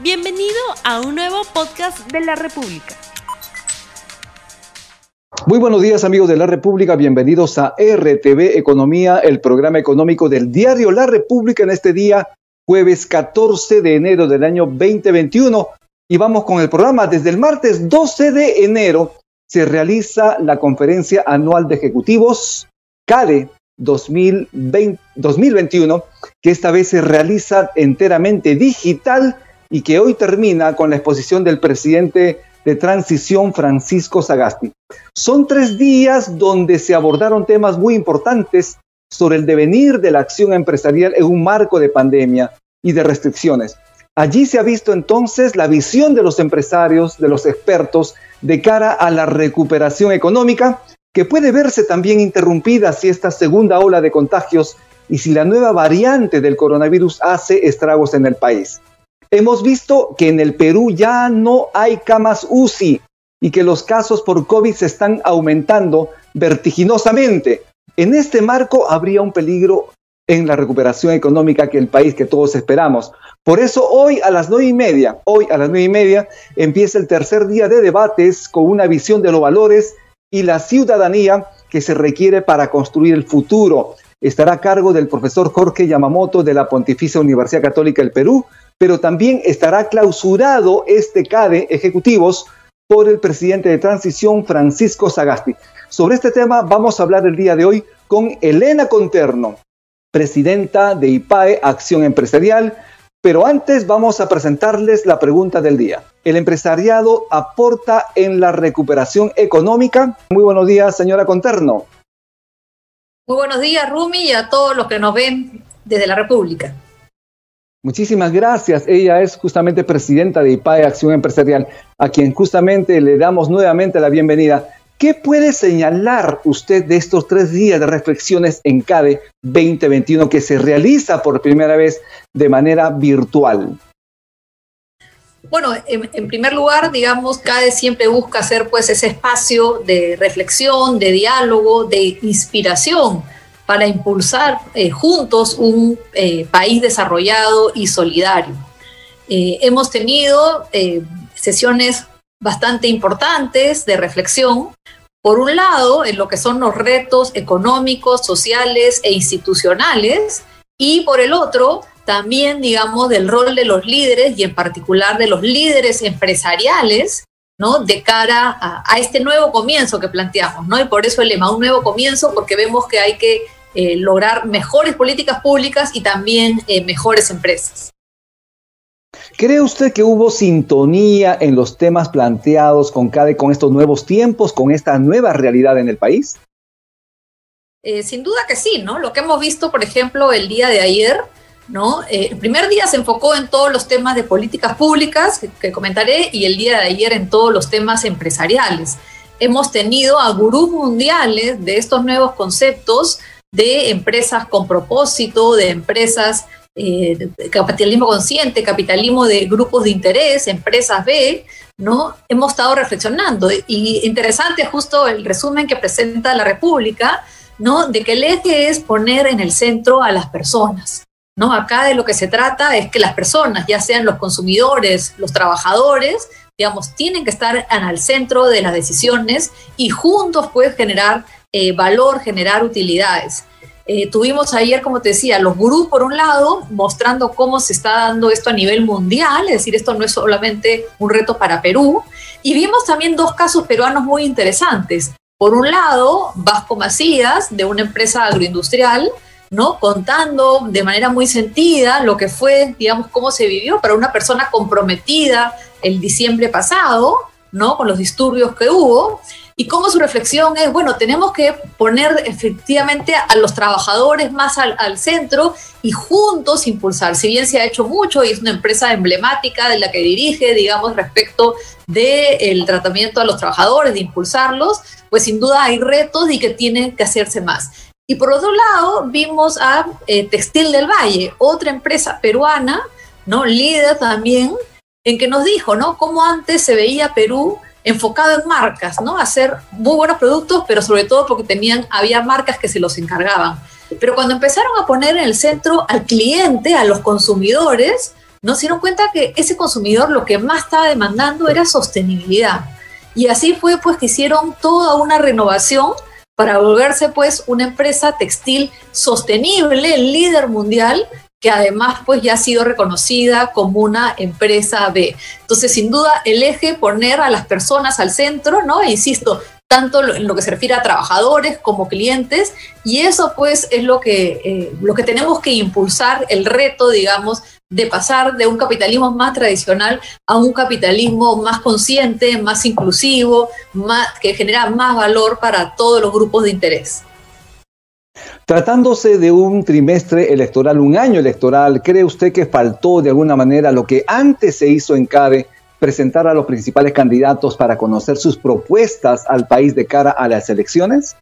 Bienvenido a un nuevo podcast de la República. Muy buenos días amigos de la República, bienvenidos a RTV Economía, el programa económico del diario La República en este día, jueves 14 de enero del año 2021. Y vamos con el programa. Desde el martes 12 de enero se realiza la conferencia anual de ejecutivos CADE 2020, 2021, que esta vez se realiza enteramente digital y que hoy termina con la exposición del presidente de transición Francisco Sagasti. Son tres días donde se abordaron temas muy importantes sobre el devenir de la acción empresarial en un marco de pandemia y de restricciones. Allí se ha visto entonces la visión de los empresarios, de los expertos, de cara a la recuperación económica, que puede verse también interrumpida si esta segunda ola de contagios y si la nueva variante del coronavirus hace estragos en el país. Hemos visto que en el Perú ya no hay camas UCI y que los casos por COVID se están aumentando vertiginosamente. En este marco habría un peligro en la recuperación económica que el país que todos esperamos. Por eso hoy a las nueve y media, hoy a las nueve y media empieza el tercer día de debates con una visión de los valores y la ciudadanía que se requiere para construir el futuro. Estará a cargo del profesor Jorge Yamamoto de la Pontificia Universidad Católica del Perú, pero también estará clausurado este CADE ejecutivos por el presidente de transición Francisco Sagasti. Sobre este tema vamos a hablar el día de hoy con Elena Conterno, presidenta de IPAE Acción Empresarial, pero antes vamos a presentarles la pregunta del día. ¿El empresariado aporta en la recuperación económica? Muy buenos días, señora Conterno. Muy buenos días, Rumi, y a todos los que nos ven desde la República. Muchísimas gracias. Ella es justamente presidenta de IPAE Acción Empresarial, a quien justamente le damos nuevamente la bienvenida. ¿Qué puede señalar usted de estos tres días de reflexiones en CADE 2021 que se realiza por primera vez de manera virtual? Bueno, en, primer lugar, digamos, CADE siempre busca hacer pues ese espacio de reflexión, de diálogo, de inspiración para impulsar eh, juntos un eh, país desarrollado y solidario. Eh, hemos tenido sesiones bastante importantes de reflexión, por un lado, en lo que son los retos económicos, sociales e institucionales, y por el otro, también, digamos, del rol de los líderes y en particular de los líderes empresariales, ¿no? De cara a, este nuevo comienzo que planteamos, ¿no? Y por eso el lema, un nuevo comienzo, porque vemos que hay que eh, lograr mejores políticas públicas y también eh, mejores empresas. ¿Cree usted que hubo sintonía en los temas planteados con CADE con estos nuevos tiempos, con esta nueva realidad en el país? Eh, sin duda que sí, ¿no? Lo que hemos visto, por ejemplo, el día de ayer, ¿no? el primer día se enfocó en todos los temas de políticas públicas, que, comentaré, y el día de ayer en todos los temas empresariales. Hemos tenido a gurús mundiales de estos nuevos conceptos, de empresas con propósito, de empresas eh, capitalismo consciente, capitalismo de grupos de interés, empresas B, ¿no? Hemos estado reflexionando y interesante justo el resumen que presenta la República, ¿no? De que el eje es poner en el centro a las personas, ¿no? Acá de lo que se trata es que las personas, ya sean los consumidores, los trabajadores, digamos, tienen que estar en el centro de las decisiones y juntos pueden generar eh, valor, generar utilidades. Eh, tuvimos ayer, como te decía, los gurús por un lado, mostrando cómo se está dando esto a nivel mundial, es decir, esto no es solamente un reto para Perú, y vimos también dos casos peruanos muy interesantes. Por un lado, Vasco Macías, de una empresa agroindustrial, ¿no? Contando de manera muy sentida lo que fue, digamos, cómo se vivió para una persona comprometida el diciembre pasado, ¿no? Con los disturbios que hubo y cómo su reflexión es, bueno, tenemos que poner efectivamente a los trabajadores más al, centro y juntos impulsar. Si bien se ha hecho mucho y es una empresa emblemática de la que dirige, digamos, respecto del tratamiento a los trabajadores, de impulsarlos, pues sin duda hay retos y que tienen que hacerse más. Y por otro lado, vimos a eh, Textil del Valle, otra empresa peruana, ¿no? Líder también, en que nos dijo, ¿no? Cómo antes se veía Perú enfocado en marcas, ¿no? Hacer muy buenos productos, pero sobre todo porque tenían, había marcas que se los encargaban. Pero cuando empezaron a poner en el centro al cliente, a los consumidores, no se dieron cuenta que ese consumidor lo que más estaba demandando era sostenibilidad. Y así fue pues que hicieron toda una renovación para volverse pues una empresa textil sostenible, líder mundial, que además pues ya ha sido reconocida como una empresa B. Entonces, sin duda, el eje poner a las personas al centro, ¿no? E insisto, tanto en lo que se refiere a trabajadores como clientes, y eso pues es lo que, eh, lo que tenemos que impulsar, el reto, digamos, de pasar de un capitalismo más tradicional a un capitalismo más consciente, más inclusivo, que genera más valor para todos los grupos de interés. Tratándose de un trimestre electoral, un año electoral, ¿cree usted que faltó de alguna manera lo que antes se hizo en CADE, presentar a los principales candidatos para conocer sus propuestas al país de cara a las elecciones?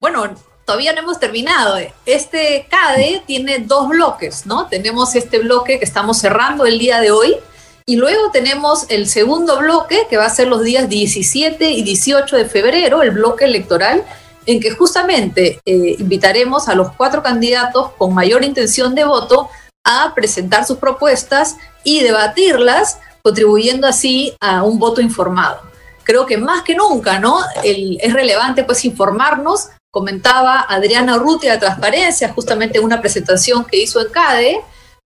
Bueno, todavía no hemos terminado. Este CADE tiene dos bloques, ¿no? Tenemos este bloque que estamos cerrando el día de hoy y luego tenemos el segundo bloque que va a ser los días 17 y 18 de febrero, el bloque electoral, en que justamente eh, invitaremos a los cuatro candidatos con mayor intención de voto a presentar sus propuestas y debatirlas, contribuyendo así a un voto informado. Creo que más que nunca, ¿no? es relevante pues informarnos comentaba Adriana Urrutia de Transparencia, justamente en una presentación que hizo en CADE,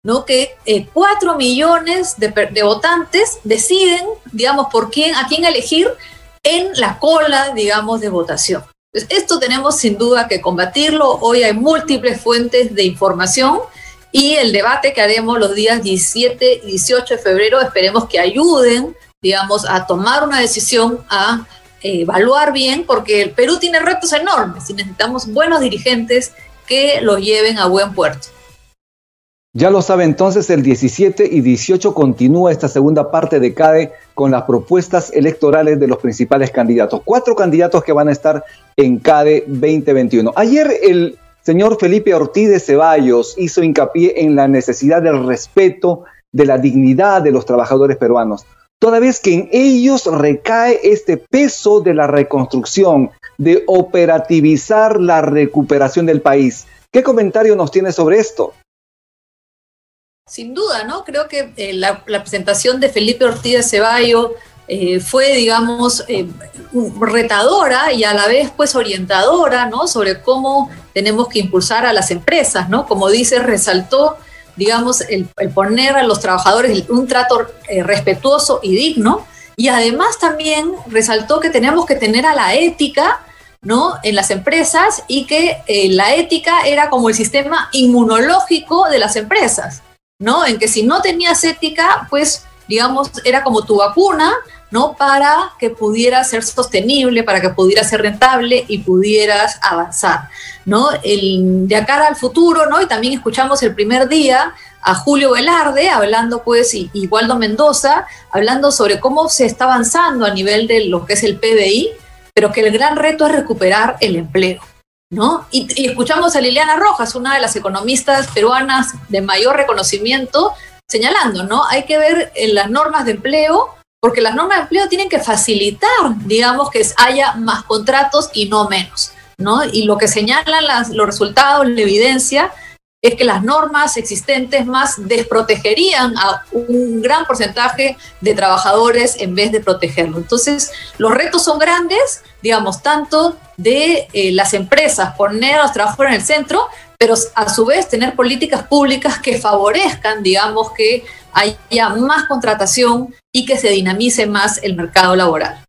¿no? que eh, cuatro millones de, votantes deciden, digamos, por quién, a quién elegir en la cola, digamos, de votación. Esto tenemos sin duda que combatirlo. Hoy hay múltiples fuentes de información y el debate que haremos los días 17 y 18 de febrero esperemos que ayuden, digamos, a tomar una decisión, a evaluar bien, porque el Perú tiene retos enormes y necesitamos buenos dirigentes que los lleven a buen puerto. Ya lo sabe entonces, el 17 y 18 continúa esta segunda parte de CADE con las propuestas electorales de los principales candidatos. Cuatro candidatos que van a estar en CADE 2021. Ayer el señor Felipe Ortiz de Ceballos hizo hincapié en la necesidad del respeto de la dignidad de los trabajadores peruanos toda vez que en ellos recae este peso de la reconstrucción, de operativizar la recuperación del país. ¿Qué comentario nos tiene sobre esto? Sin duda, ¿no? Creo que eh, la, presentación de Felipe Ortiz de Ceballo eh, fue, digamos, eh, retadora y a la vez, pues, orientadora, ¿no? Sobre cómo tenemos que impulsar a las empresas, ¿no? Como dice, resaltó digamos, el, poner a los trabajadores un trato respetuoso y digno. Y además también resaltó que tenemos que tener a la ética ¿no? en las empresas y que la ética era como el sistema inmunológico de las empresas, ¿no? En que si no tenías ética, pues, digamos, era como tu vacuna, ¿no? Para que pudiera ser sostenible, para que pudiera ser rentable y pudieras avanzar, ¿no? El, de acá al futuro, ¿no? Y también escuchamos el primer día a Julio Velarde hablando, pues, y, y Waldo Mendoza, hablando sobre cómo se está avanzando a nivel de lo que es el PBI, pero que el gran reto es recuperar el empleo. ¿No? Y, escuchamos a Liliana Rojas, una de las economistas peruanas de mayor reconocimiento, señalando, ¿no? Hay que ver en las normas de empleo porque las normas de empleo tienen que facilitar, digamos, que haya más contratos y no menos, ¿no? Y lo que señalan los resultados, la evidencia, es que las normas existentes más desprotegerían a un gran porcentaje de trabajadores en vez de protegerlo. Entonces, los retos son grandes, digamos, tanto de eh, las empresas poner a los trabajadores en el centro, pero a su vez tener políticas públicas que favorezcan, digamos, que haya más contratación y que se dinamice más el mercado laboral.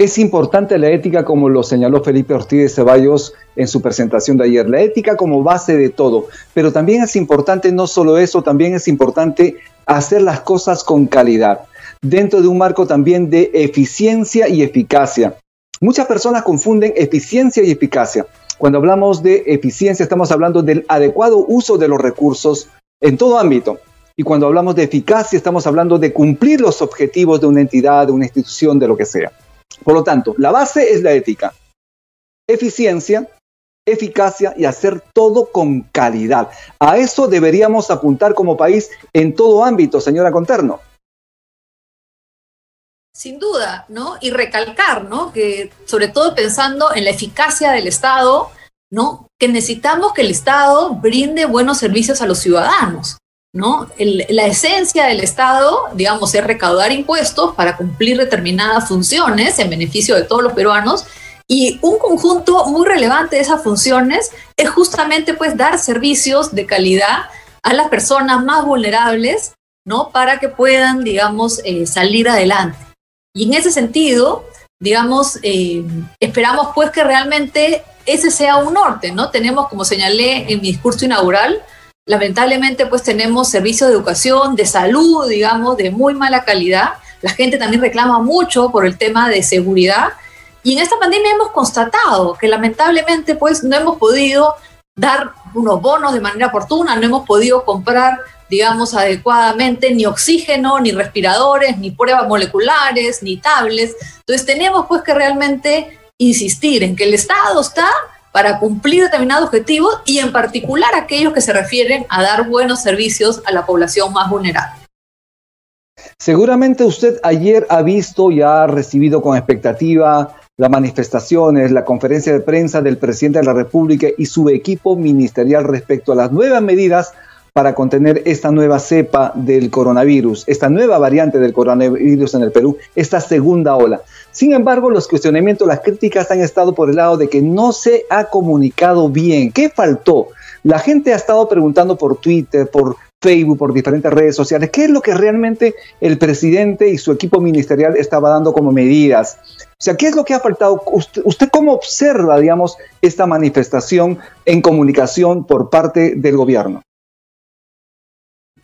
Es importante la ética, como lo señaló Felipe Ortiz Ceballos en su presentación de ayer, la ética como base de todo, pero también es importante no solo eso, también es importante hacer las cosas con calidad, dentro de un marco también de eficiencia y eficacia. Muchas personas confunden eficiencia y eficacia. Cuando hablamos de eficiencia estamos hablando del adecuado uso de los recursos en todo ámbito. Y cuando hablamos de eficacia estamos hablando de cumplir los objetivos de una entidad, de una institución, de lo que sea. Por lo tanto, la base es la ética. Eficiencia, eficacia y hacer todo con calidad. A eso deberíamos apuntar como país en todo ámbito, señora Conterno. Sin duda, ¿no? Y recalcar, ¿no? Que sobre todo pensando en la eficacia del Estado, ¿no? Que necesitamos que el Estado brinde buenos servicios a los ciudadanos, ¿no? la esencia del Estado, digamos, es recaudar impuestos para cumplir determinadas funciones en beneficio de todos los peruanos. Y un conjunto muy relevante de esas funciones es justamente pues dar servicios de calidad a las personas más vulnerables, ¿no? Para que puedan, digamos, eh, salir adelante. Y en ese sentido, digamos, eh, esperamos pues que realmente ese sea un norte, ¿no? Tenemos, como señalé en mi discurso inaugural, lamentablemente pues tenemos servicios de educación, de salud, digamos, de muy mala calidad. La gente también reclama mucho por el tema de seguridad. Y en esta pandemia hemos constatado que lamentablemente pues no hemos podido dar unos bonos de manera oportuna, no hemos podido comprar digamos, adecuadamente ni oxígeno, ni respiradores, ni pruebas moleculares, ni tablets. Entonces tenemos pues que realmente insistir en que el Estado está para cumplir determinados objetivos y en particular aquellos que se refieren a dar buenos servicios a la población más vulnerable. Seguramente usted ayer ha visto y ha recibido con expectativa las manifestaciones, la conferencia de prensa del presidente de la República y su equipo ministerial respecto a las nuevas medidas para contener esta nueva cepa del coronavirus, esta nueva variante del coronavirus en el Perú, esta segunda ola. Sin embargo, los cuestionamientos, las críticas han estado por el lado de que no se ha comunicado bien. ¿Qué faltó? La gente ha estado preguntando por Twitter, por Facebook, por diferentes redes sociales, qué es lo que realmente el presidente y su equipo ministerial estaba dando como medidas. O sea, ¿qué es lo que ha faltado? ¿Usted, usted cómo observa, digamos, esta manifestación en comunicación por parte del gobierno?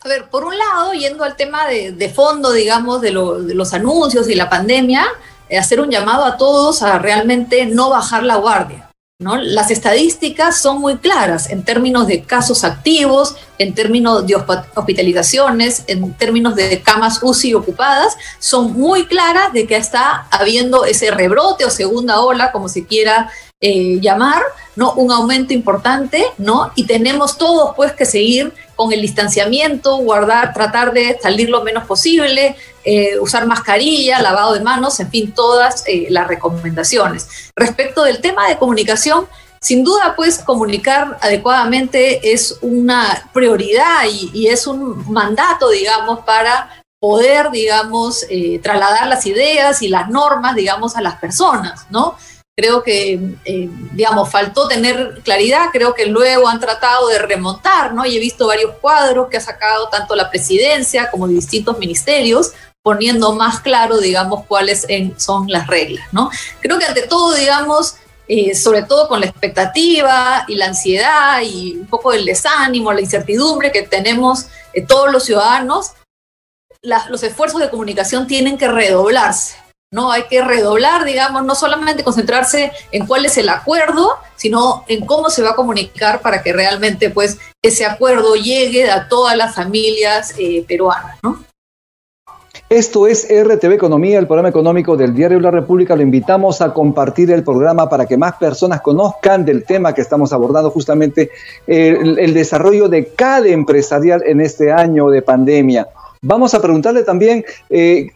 A ver, por un lado, yendo al tema de, fondo, digamos, de, los anuncios y la pandemia, eh, hacer un llamado a todos a realmente no bajar la guardia. ¿no? Las estadísticas son muy claras en términos de casos activos, en términos de hospitalizaciones, en términos de camas UCI ocupadas, son muy claras de que está habiendo ese rebrote o segunda ola, como se quiera eh, llamar, ¿no? Un aumento importante, ¿no? Y tenemos todos pues que seguir con el distanciamiento, guardar, tratar de salir lo menos posible, eh, usar mascarilla, lavado de manos, en fin, todas eh, las recomendaciones. Respecto del tema de comunicación, sin duda, pues comunicar adecuadamente es una prioridad y, es un mandato, digamos, para poder, digamos, trasladar las ideas y las normas, digamos, a las personas, ¿no? Creo que, eh, digamos, faltó tener claridad, creo que luego han tratado de remontar, ¿no? Y he visto varios cuadros que ha sacado tanto la presidencia como distintos ministerios, poniendo más claro, digamos, cuáles son las reglas, ¿no? Creo que ante todo, digamos, eh, sobre todo con la expectativa y la ansiedad y un poco el desánimo, la incertidumbre que tenemos eh, todos los ciudadanos, los esfuerzos de comunicación tienen que redoblarse, ¿no? Hay que redoblar, digamos, no solamente concentrarse en cuál es el acuerdo, sino en cómo se va a comunicar para que realmente, pues, ese acuerdo llegue a todas las familias eh, peruanas, ¿no? Esto es RTV Economía, el programa económico del Diario La República. Lo invitamos a compartir el programa para que más personas conozcan del tema que estamos abordando, justamente el, el desarrollo de cada empresarial en este año de pandemia. Vamos a preguntarle también, eh,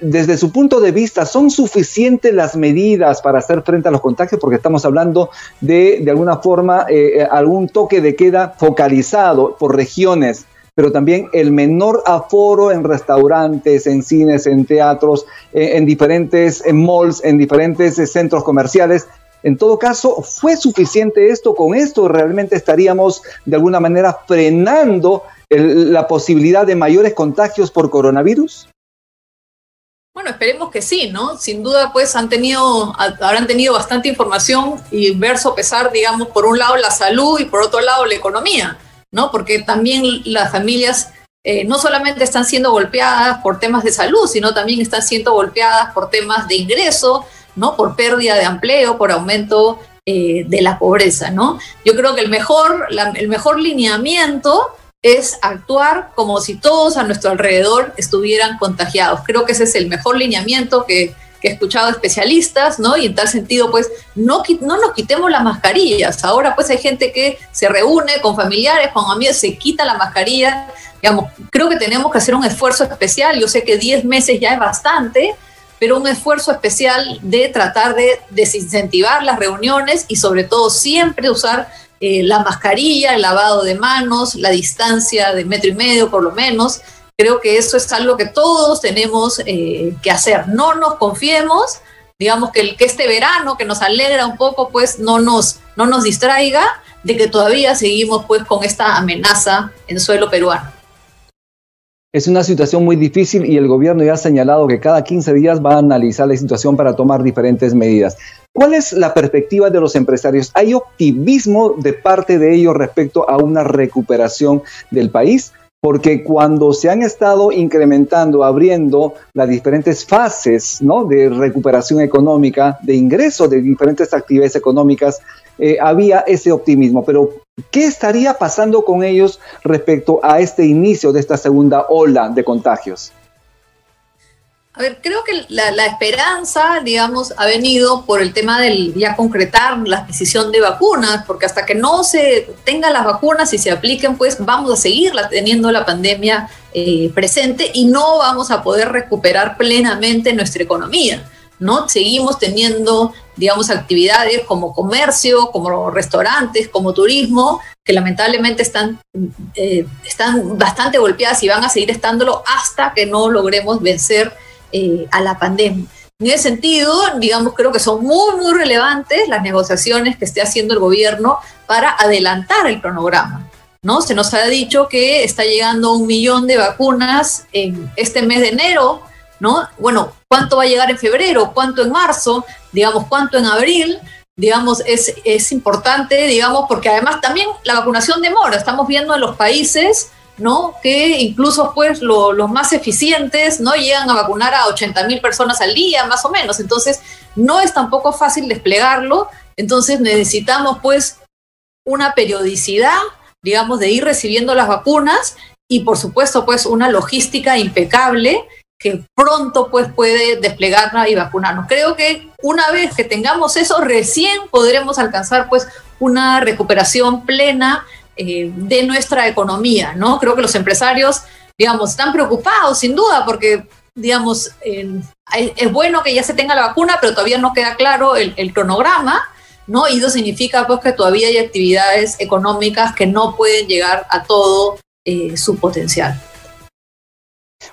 desde su punto de vista, ¿son suficientes las medidas para hacer frente a los contagios? Porque estamos hablando de, de alguna forma, eh, eh, algún toque de queda focalizado por regiones pero también el menor aforo en restaurantes, en cines, en teatros, en, diferentes malls, en diferentes centros comerciales. En todo caso, ¿fue suficiente esto? ¿Con esto realmente estaríamos de alguna manera frenando la posibilidad de mayores contagios por coronavirus? Bueno, esperemos que sí, ¿no? Sin duda, pues han tenido, habrán tenido bastante información y ver sopesar, digamos, por un lado la salud y por otro lado la economía, ¿no? Porque también las familias eh, no solamente están siendo golpeadas por temas de salud, sino también están siendo golpeadas por temas de ingreso, ¿no? Por pérdida de empleo, por aumento eh, de la pobreza, ¿no? Yo creo que el mejor, el mejor lineamiento es actuar como si todos a nuestro alrededor estuvieran contagiados. Creo que ese es el mejor lineamiento que, he escuchado especialistas, ¿no? Y en tal sentido, pues, no, no nos quitemos las mascarillas. Ahora, pues, hay gente que se reúne con familiares, con amigos, se quita la mascarilla. Creo que tenemos que hacer un esfuerzo especial. Yo sé que 10 meses ya es bastante, pero un esfuerzo especial de tratar de desincentivar las reuniones y sobre todo siempre usar eh, la mascarilla, el lavado de manos, la distancia de metro y medio por lo menos. Creo que eso es algo que todos tenemos eh, que hacer. No nos confiemos, digamos que, el, que este verano que nos alegra un poco, pues no nos, no nos distraiga de que todavía seguimos pues con esta amenaza en suelo peruano. Es una situación muy difícil y el gobierno ya ha señalado que cada 15 días va a analizar la situación para tomar diferentes medidas. ¿Cuál es la perspectiva de los empresarios? ¿Hay optimismo de parte de ellos respecto a una recuperación del país? Porque cuando se han estado incrementando, abriendo las diferentes fases ¿no? de recuperación económica, de ingreso de diferentes actividades económicas, eh, había ese optimismo. Pero, ¿qué estaría pasando con ellos respecto a este inicio de esta segunda ola de contagios? A ver, creo que la, esperanza, digamos, ha venido por el tema del ya concretar la adquisición de vacunas, porque hasta que no se tengan las vacunas y se apliquen, pues vamos a seguir teniendo la pandemia eh, presente y no vamos a poder recuperar plenamente nuestra economía, ¿no? Seguimos teniendo, digamos, actividades como comercio, como restaurantes, como turismo, que lamentablemente están, eh, están bastante golpeadas y van a seguir estándolo hasta que no logremos vencer eh, a la pandemia. En ese sentido, digamos, creo que son muy, muy relevantes las negociaciones que esté haciendo el gobierno para adelantar el cronograma. ¿no? Se nos ha dicho que está llegando un millón de vacunas en este mes de enero, ¿no? Bueno, ¿cuánto va a llegar en febrero? ¿Cuánto en marzo? Digamos, ¿cuánto en abril? Digamos, es, es importante, digamos, porque además también la vacunación demora. Estamos viendo en los países ¿no? Que incluso pues los más eficientes, ¿no? Llegan a vacunar a 80 mil personas al día, más o menos. Entonces, no es tampoco fácil desplegarlo. Entonces, necesitamos pues una periodicidad, digamos, de ir recibiendo las vacunas y por supuesto pues una logística impecable que pronto pues puede desplegarla y vacunarnos. Creo que una vez que tengamos eso, recién podremos alcanzar pues una recuperación plena eh, de nuestra economía, ¿no? Creo que los empresarios, digamos, están preocupados sin duda porque, digamos, es bueno que ya se tenga la vacuna, pero todavía no queda claro el, cronograma, ¿no? Y eso significa pues que todavía hay actividades económicas que no pueden llegar a todo eh, su potencial.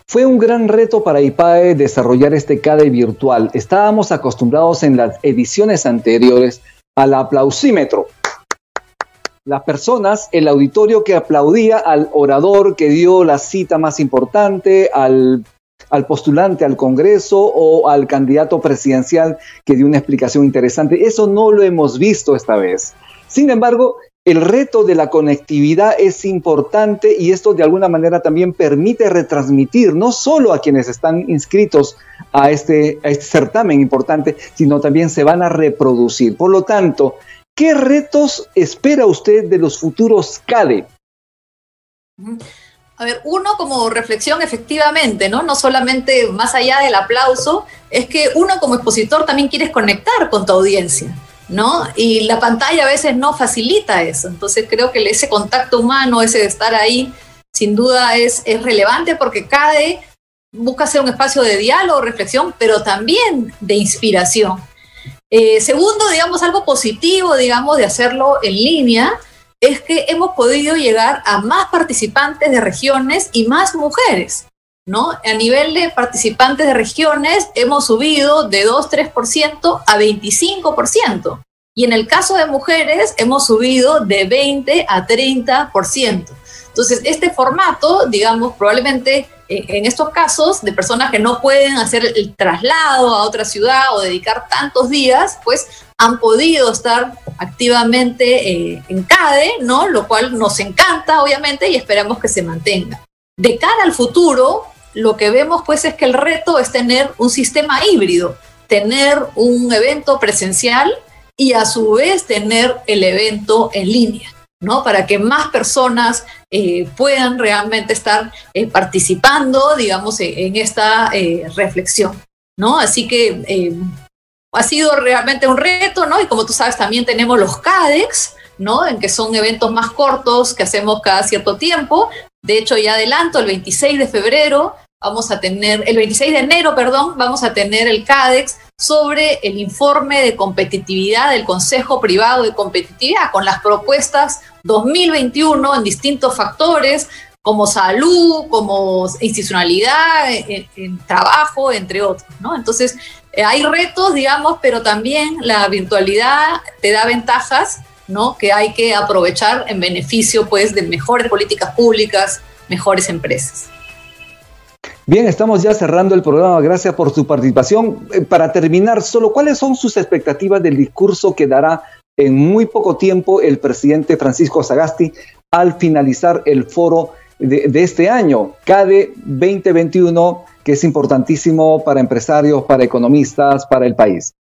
Fue un gran reto para IPAE desarrollar este CADE virtual. Estábamos acostumbrados en las ediciones anteriores al aplausímetro, las personas, el auditorio que aplaudía al orador que dio la cita más importante, al, al, postulante al Congreso o al candidato presidencial que dio una explicación interesante. Eso no lo hemos visto esta vez. Sin embargo, el reto de la conectividad es importante y esto de alguna manera también permite retransmitir no solo a quienes están inscritos a este, a este certamen importante, sino también se van a reproducir. Por lo tanto, ¿Qué retos espera usted de los futuros CADE? A ver, uno como reflexión efectivamente, ¿no? No solamente más allá del aplauso, es que uno como expositor también quiere conectar con tu audiencia, ¿no? Y la pantalla a veces no facilita eso. Entonces creo que ese contacto humano, ese de estar ahí, sin duda es, es relevante porque CADE busca ser un espacio de diálogo, reflexión, pero también de inspiración. Eh, segundo, digamos, algo positivo, digamos, de hacerlo en línea, es que hemos podido llegar a más participantes de regiones y más mujeres, ¿no? A nivel de participantes de regiones hemos subido de 2-3% a 25%. Y en el caso de mujeres hemos subido de 20 a 30%. Entonces, este formato, digamos, probablemente en estos casos de personas que no pueden hacer el traslado a otra ciudad o dedicar tantos días, pues han podido estar activamente eh, en CADE, ¿no? Lo cual nos encanta, obviamente, y esperamos que se mantenga. De cara al futuro, lo que vemos, pues, es que el reto es tener un sistema híbrido, tener un evento presencial y a su vez tener el evento en línea. ¿No? Para que más personas eh, puedan realmente estar eh, participando, digamos, en, esta eh, reflexión, ¿no? Así que ha sido realmente un reto, ¿no? Y como tú sabes, también tenemos los CADEX, ¿no? En que son eventos más cortos que hacemos cada cierto tiempo. De hecho, ya adelanto, el 26 de febrero vamos a tener, el 26 de enero, perdón, vamos a tener el CADEX sobre el informe de competitividad del Consejo Privado de Competitividad, con las propuestas 2021 en distintos factores, como salud, como institucionalidad, trabajo, entre otros, ¿no? Entonces, eh, hay retos, digamos, pero también la virtualidad te da ventajas, ¿no? Que hay que aprovechar en beneficio, pues, de mejores políticas públicas, mejores empresas. Bien, estamos ya cerrando el programa. Gracias por su participación. Eh, para terminar, solo cuáles son sus expectativas del discurso que dará en muy poco tiempo el presidente Francisco Sagasti al finalizar el foro de, este año, CADE 2021, que es importantísimo para empresarios, para economistas, para el país.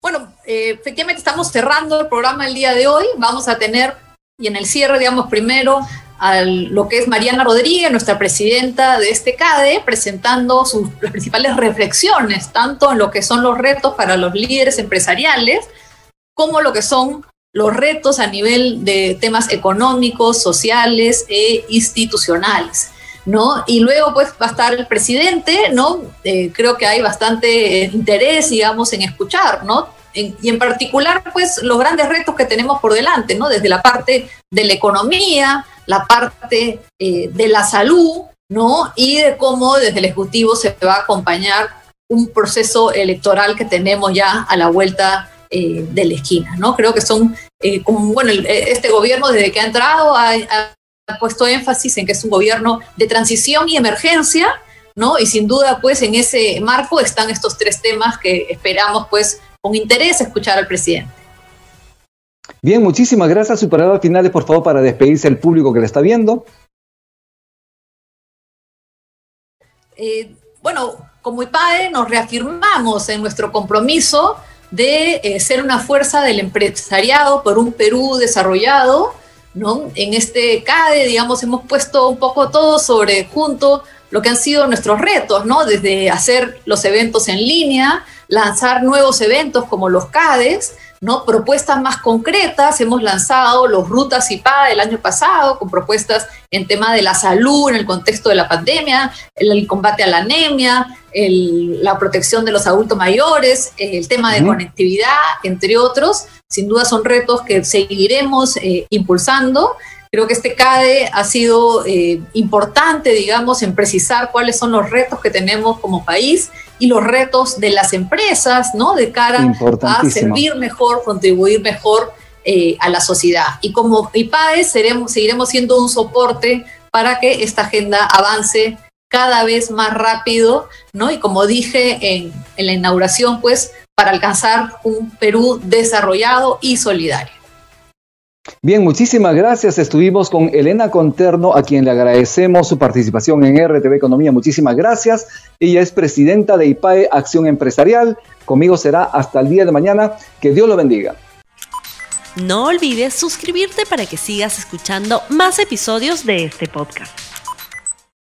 Bueno, eh, efectivamente estamos cerrando el programa el día de hoy. Vamos a tener, y en el cierre, digamos, primero a lo que es Mariana Rodríguez, nuestra presidenta de este CADE, presentando sus principales reflexiones, tanto en lo que son los retos para los líderes empresariales, como lo que son los retos a nivel de temas económicos, sociales e institucionales. ¿No? Y luego pues va a estar el presidente, ¿no? Eh, creo que hay bastante interés, digamos, en escuchar, ¿no? y en particular, pues, los grandes retos que tenemos por delante, ¿no? Desde la parte de la economía, la parte eh, de la salud, ¿no? Y de cómo desde el Ejecutivo se va a acompañar un proceso electoral que tenemos ya a la vuelta eh, de la esquina, ¿no? Creo que son, eh, como, bueno, este gobierno desde que ha entrado ha, ha, puesto énfasis en que es un gobierno de transición y emergencia, ¿no? Y sin duda, pues, en ese marco están estos tres temas que esperamos, pues, con interés escuchar al presidente. Bien, muchísimas gracias. Su palabra finales, por favor, para despedirse al público que le está viendo. Eh, bueno, como IPAE nos reafirmamos en nuestro compromiso de eh, ser una fuerza del empresariado por un Perú desarrollado, ¿no? En este CADE, digamos, hemos puesto un poco todo sobre junto lo que han sido nuestros retos, ¿no? Desde hacer los eventos en línea, lanzar nuevos eventos como los CADES, ¿no? Propuestas más concretas, hemos lanzado los Rutas IPA el año pasado con propuestas en tema de la salud en el contexto de la pandemia, el, combate a la anemia, la protección de los adultos mayores, el tema de conectividad, entre otros. Sin duda son retos que seguiremos eh, impulsando. Creo que este CADE ha sido eh, importante, digamos, en precisar cuáles son los retos que tenemos como país y los retos de las empresas, ¿no? De cara a servir mejor, contribuir mejor eh, a la sociedad. Y como IPAE seremos, seguiremos siendo un soporte para que esta agenda avance cada vez más rápido, ¿no? Y como dije en, en la inauguración, pues, para alcanzar un Perú desarrollado y solidario. Bien, muchísimas gracias. Estuvimos con Elena Conterno, a quien le agradecemos su participación en RTV Economía. Muchísimas gracias. Ella es presidenta de IPAE Acción Empresarial. Conmigo será hasta el día de mañana. Que Dios lo bendiga. No olvides suscribirte para que sigas escuchando más episodios de este podcast.